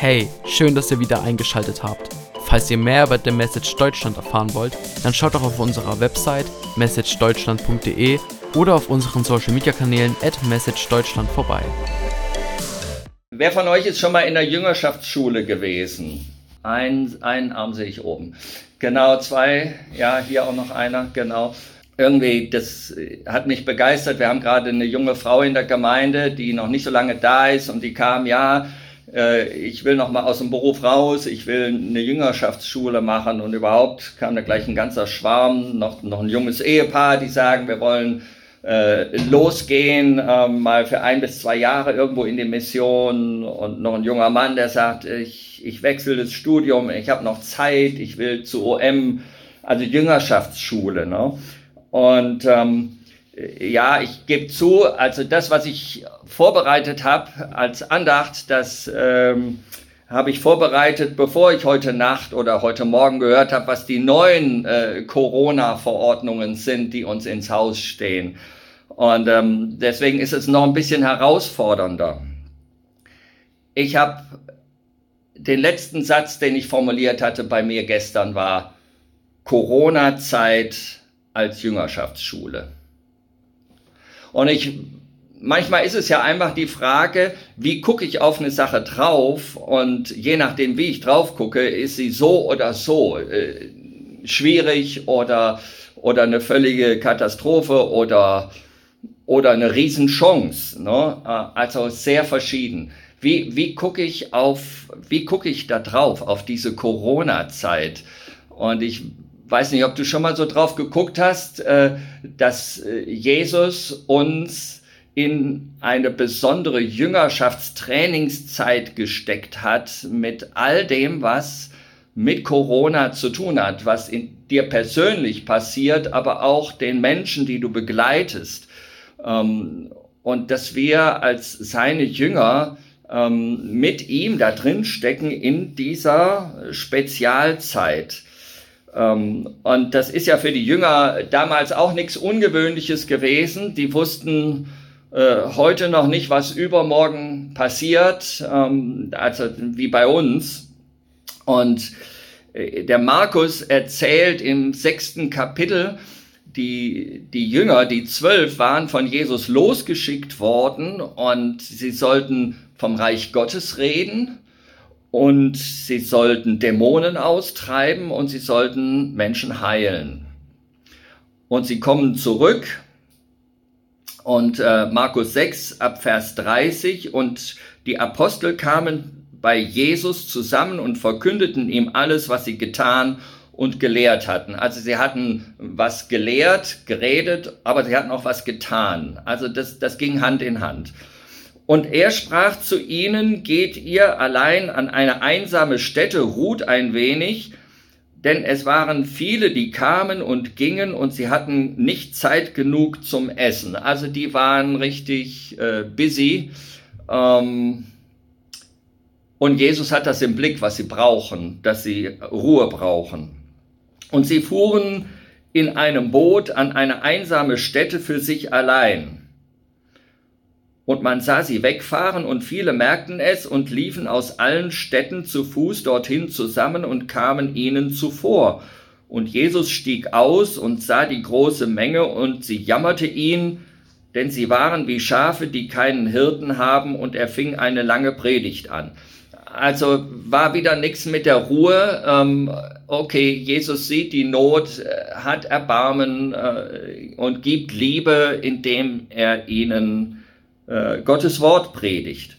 Hey, schön, dass ihr wieder eingeschaltet habt. Falls ihr mehr über The Message Deutschland erfahren wollt, dann schaut doch auf unserer Website messagedeutschland.de oder auf unseren Social Media Kanälen at messagedeutschland vorbei. Wer von euch ist schon mal in der Jüngerschaftsschule gewesen? Ein, einen Arm sehe ich oben. Genau, zwei, ja, hier auch noch einer, genau. Irgendwie, das hat mich begeistert. Wir haben gerade eine junge Frau in der Gemeinde, die noch nicht so lange da ist und die kam, ja, äh, ich will noch mal aus dem Beruf raus, ich will eine Jüngerschaftsschule machen und überhaupt kam da gleich ein ganzer Schwarm, noch, noch ein junges Ehepaar, die sagen, wir wollen äh, losgehen, äh, mal für ein bis zwei Jahre irgendwo in die Mission und noch ein junger Mann, der sagt, ich, ich wechsle das Studium, ich habe noch Zeit, ich will zu OM, also Jüngerschaftsschule. Ne? Und ähm, ja, ich gebe zu, also das, was ich vorbereitet habe als Andacht, das ähm, habe ich vorbereitet, bevor ich heute Nacht oder heute Morgen gehört habe, was die neuen äh, Corona-Verordnungen sind, die uns ins Haus stehen. Und ähm, deswegen ist es noch ein bisschen herausfordernder. Ich habe den letzten Satz, den ich formuliert hatte bei mir gestern, war Corona-Zeit als Jüngerschaftsschule. Und ich, manchmal ist es ja einfach die Frage, wie gucke ich auf eine Sache drauf? Und je nachdem, wie ich drauf gucke, ist sie so oder so äh, schwierig oder, oder eine völlige Katastrophe oder, oder eine Riesenchance. Ne? Also sehr verschieden. Wie, wie gucke ich auf, wie gucke ich da drauf, auf diese Corona-Zeit? Und ich weiß nicht, ob du schon mal so drauf geguckt hast, äh, dass äh, Jesus uns in eine besondere Jüngerschaftstrainingszeit gesteckt hat mit all dem, was mit Corona zu tun hat, was in dir persönlich passiert, aber auch den Menschen, die du begleitest. Ähm, und dass wir als seine Jünger ähm, mit ihm da drin stecken in dieser Spezialzeit. Ähm, und das ist ja für die Jünger damals auch nichts Ungewöhnliches gewesen. Die wussten äh, heute noch nicht, was übermorgen passiert, ähm, also wie bei uns. Und äh, der Markus erzählt im sechsten Kapitel, die, die Jünger, die zwölf, waren von Jesus losgeschickt worden und sie sollten vom Reich Gottes reden und sie sollten Dämonen austreiben und sie sollten Menschen heilen. Und sie kommen zurück und äh, Markus 6 ab Vers 30 und die Apostel kamen bei Jesus zusammen und verkündeten ihm alles, was sie getan und gelehrt hatten. Also sie hatten was gelehrt, geredet, aber sie hatten auch was getan. Also das, das ging Hand in Hand. Und er sprach zu ihnen, geht ihr allein an eine einsame Stätte, ruht ein wenig, denn es waren viele, die kamen und gingen und sie hatten nicht Zeit genug zum Essen. Also die waren richtig äh, busy. Ähm, und Jesus hat das im Blick, was sie brauchen, dass sie Ruhe brauchen. Und sie fuhren in einem Boot an eine einsame Stätte für sich allein. Und man sah sie wegfahren, und viele merkten es und liefen aus allen Städten zu Fuß dorthin zusammen und kamen ihnen zuvor. Und Jesus stieg aus und sah die große Menge, und sie jammerte ihn, denn sie waren wie Schafe, die keinen Hirten haben, und er fing eine lange Predigt an. Also war wieder nichts mit der Ruhe. Ähm, okay, Jesus sieht die Not, äh, hat Erbarmen äh, und gibt Liebe, indem er ihnen äh, Gottes Wort predigt.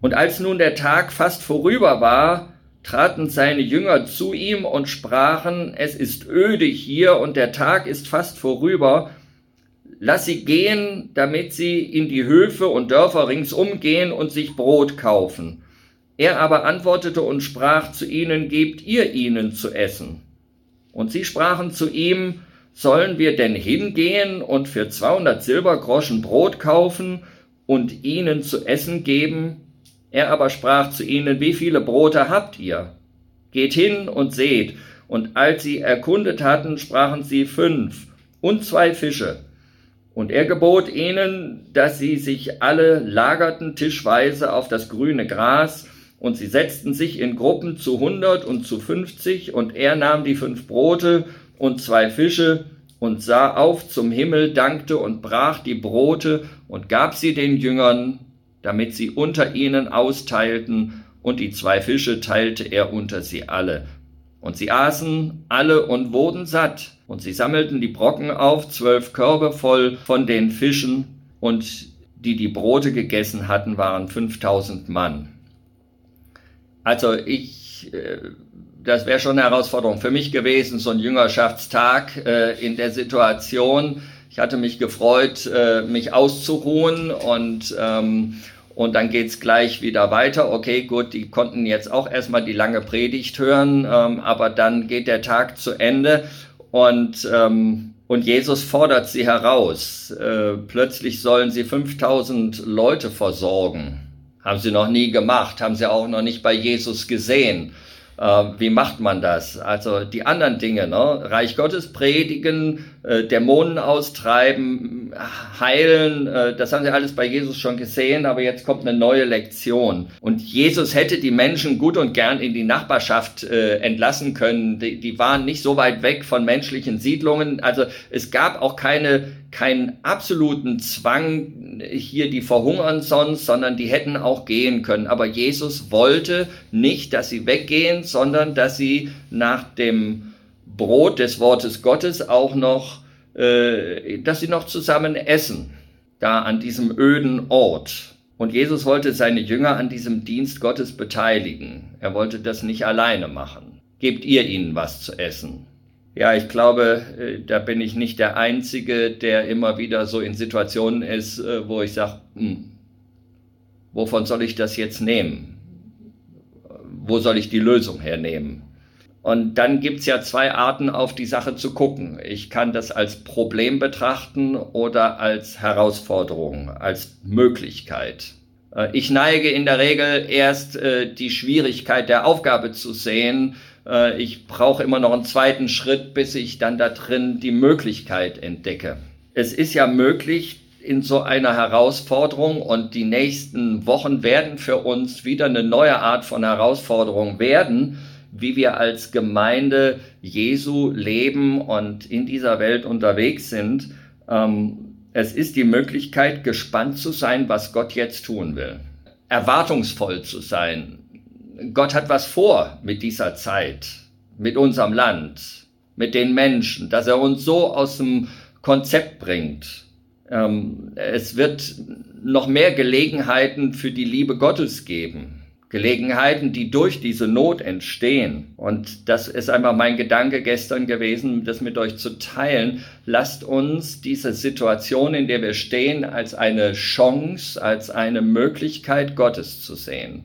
Und als nun der Tag fast vorüber war, traten seine Jünger zu ihm und sprachen, es ist öde hier und der Tag ist fast vorüber, lass sie gehen, damit sie in die Höfe und Dörfer ringsum gehen und sich Brot kaufen. Er aber antwortete und sprach zu ihnen, gebt ihr ihnen zu essen. Und sie sprachen zu ihm, sollen wir denn hingehen und für 200 Silbergroschen Brot kaufen und ihnen zu essen geben? Er aber sprach zu ihnen, wie viele Brote habt ihr? Geht hin und seht. Und als sie erkundet hatten, sprachen sie fünf und zwei Fische. Und er gebot ihnen, dass sie sich alle lagerten tischweise auf das grüne Gras, Und sie setzten sich in Gruppen zu hundert und zu fünfzig, und er nahm die fünf Brote und zwei Fische und sah auf zum Himmel, dankte und brach die Brote und gab sie den Jüngern, damit sie unter ihnen austeilten, und die zwei Fische teilte er unter sie alle. Und sie aßen alle und wurden satt, und sie sammelten die Brocken auf, zwölf Körbe voll von den Fischen, und die die Brote gegessen hatten, waren fünftausend Mann. Also ich, äh, das wäre schon eine Herausforderung für mich gewesen, so ein Jüngerschaftstag äh, in der Situation. Ich hatte mich gefreut, äh, mich auszuruhen und ähm, und dann geht's gleich wieder weiter. Okay, gut, die konnten jetzt auch erstmal die lange Predigt hören, ähm, aber dann geht der Tag zu Ende und, ähm, und Jesus fordert sie heraus. Äh, plötzlich sollen sie 5000 Leute versorgen. Haben sie noch nie gemacht, haben sie auch noch nicht bei Jesus gesehen. Äh, wie macht man das? Also die anderen Dinge, ne? Reich Gottes predigen, äh, Dämonen austreiben, heilen, äh, das haben sie alles bei Jesus schon gesehen, aber jetzt kommt eine neue Lektion. Und Jesus hätte die Menschen gut und gern in die Nachbarschaft äh, entlassen können. Die, die waren nicht so weit weg von menschlichen Siedlungen. Also es gab auch keine keinen absoluten Zwang, hier die verhungern sonst, sondern die hätten auch gehen können. Aber Jesus wollte nicht, dass sie weggehen, sondern dass sie nach dem Brot des Wortes Gottes auch noch, äh, dass sie noch zusammen essen, da an diesem öden Ort. Und Jesus wollte seine Jünger an diesem Dienst Gottes beteiligen. Er wollte das nicht alleine machen. Gebt ihr ihnen was zu essen. Ja, ich glaube, äh, da bin ich nicht der Einzige, der immer wieder so in Situationen ist, äh, wo ich sage, hm, wovon soll ich das jetzt nehmen? Wo soll ich die Lösung hernehmen? Und dann gibt's ja zwei Arten, auf die Sache zu gucken. Ich kann das als Problem betrachten oder als Herausforderung, als Möglichkeit. Äh, ich neige in der Regel erst äh, die Schwierigkeit der Aufgabe zu sehen. Äh, ich brauche immer noch einen zweiten Schritt, bis ich dann da drin die Möglichkeit entdecke. Es ist ja möglich, in so einer Herausforderung und die nächsten Wochen werden für uns wieder eine neue Art von Herausforderung werden, wie wir als Gemeinde Jesu leben und in dieser Welt unterwegs sind. Ähm, es ist die Möglichkeit, gespannt zu sein, was Gott jetzt tun will. Erwartungsvoll zu sein. Gott hat was vor mit dieser Zeit, mit unserem Land, mit den Menschen, dass er uns so aus dem Konzept bringt. Ähm, es wird noch mehr Gelegenheiten für die Liebe Gottes geben. Gelegenheiten, die durch diese Not entstehen. Und das ist einmal mein Gedanke gestern gewesen, das mit euch zu teilen. Lasst uns diese Situation, in der wir stehen, als eine Chance, als eine Möglichkeit Gottes zu sehen.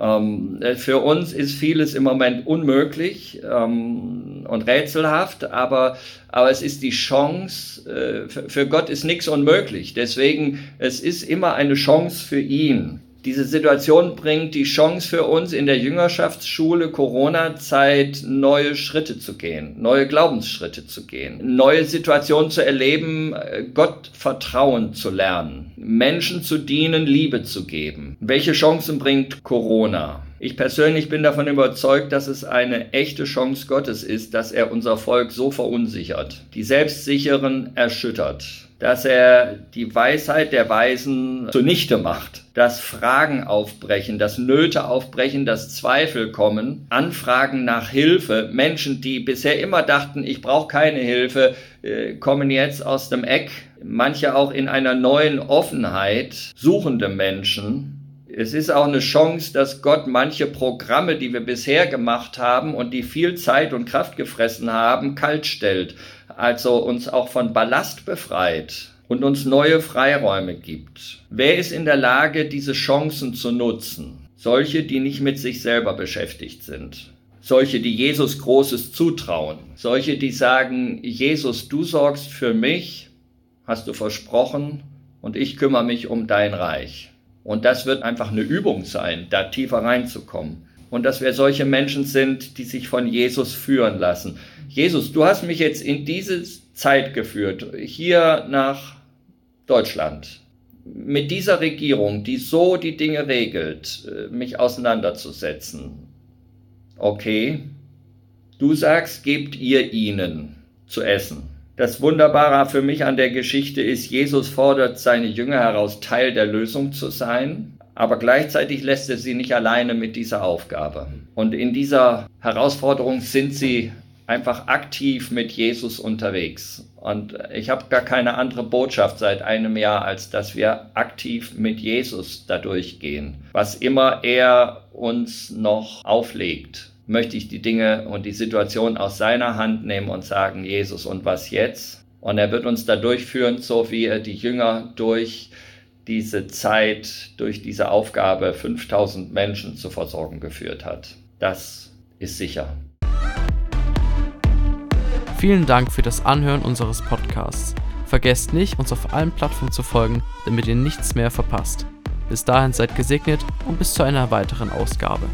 Ähm, für uns ist vieles im Moment unmöglich ähm, und rätselhaft, aber, aber es ist die Chance, äh, für, für Gott ist nichts unmöglich. Deswegen, es ist immer eine Chance für ihn. Diese Situation bringt die Chance für uns in der Jüngerschaftsschule Corona-Zeit neue Schritte zu gehen, neue Glaubensschritte zu gehen, neue Situationen zu erleben, äh, Gott Vertrauen zu lernen, Menschen zu dienen, Liebe zu geben. Welche Chancen bringt Corona? Ich persönlich bin davon überzeugt, dass es eine echte Chance Gottes ist, dass er unser Volk so verunsichert, die Selbstsicheren erschüttert, dass er die Weisheit der Weisen zunichte macht, dass Fragen aufbrechen, dass Nöte aufbrechen, dass Zweifel kommen, Anfragen nach Hilfe. Menschen, die bisher immer dachten, ich brauche keine Hilfe, äh, kommen jetzt aus dem Eck. Manche auch in einer neuen Offenheit, suchende Menschen. Es ist auch eine Chance, dass Gott manche Programme, die wir bisher gemacht haben und die viel Zeit und Kraft gefressen haben, kalt stellt also uns auch von Ballast befreit und uns neue Freiräume gibt. Wer ist in der Lage, diese Chancen zu nutzen? Solche, die nicht mit sich selber beschäftigt sind. Solche, die Jesus Großes zutrauen. Solche, die sagen, Jesus, du sorgst für mich, hast du versprochen, und ich kümmere mich um dein Reich. Und das wird einfach eine Übung sein, da tiefer reinzukommen. Und dass wir solche Menschen sind, die sich von Jesus führen lassen, Jesus, du hast mich jetzt in diese Zeit geführt, hier nach Deutschland. mit dieser Regierung, die so die Dinge regelt, äh, mich auseinanderzusetzen. Okay, du sagst, gebt ihr ihnen zu essen. Das Wunderbare für mich an der Geschichte ist, Jesus fordert seine Jünger heraus, Teil der Lösung zu sein, aber gleichzeitig lässt er sie nicht alleine mit dieser Aufgabe. Und in dieser Herausforderung sind sie einfach aktiv mit Jesus unterwegs. Und ich habe gar keine andere Botschaft seit einem Jahr, als dass wir aktiv mit Jesus dadurch gehen. Was immer er uns noch auflegt, möchte ich die Dinge und die Situation aus seiner Hand nehmen und sagen, Jesus, und was jetzt? Und er wird uns da durchführen, so wie er die Jünger durch diese Zeit, durch diese Aufgabe 5000 Menschen zu versorgen geführt hat. Das ist sicher. Vielen Dank für das Anhören unseres Podcasts. Vergesst nicht, uns auf allen Plattformen zu folgen, damit ihr nichts mehr verpasst. Bis dahin seid gesegnet und bis zu einer weiteren Ausgabe.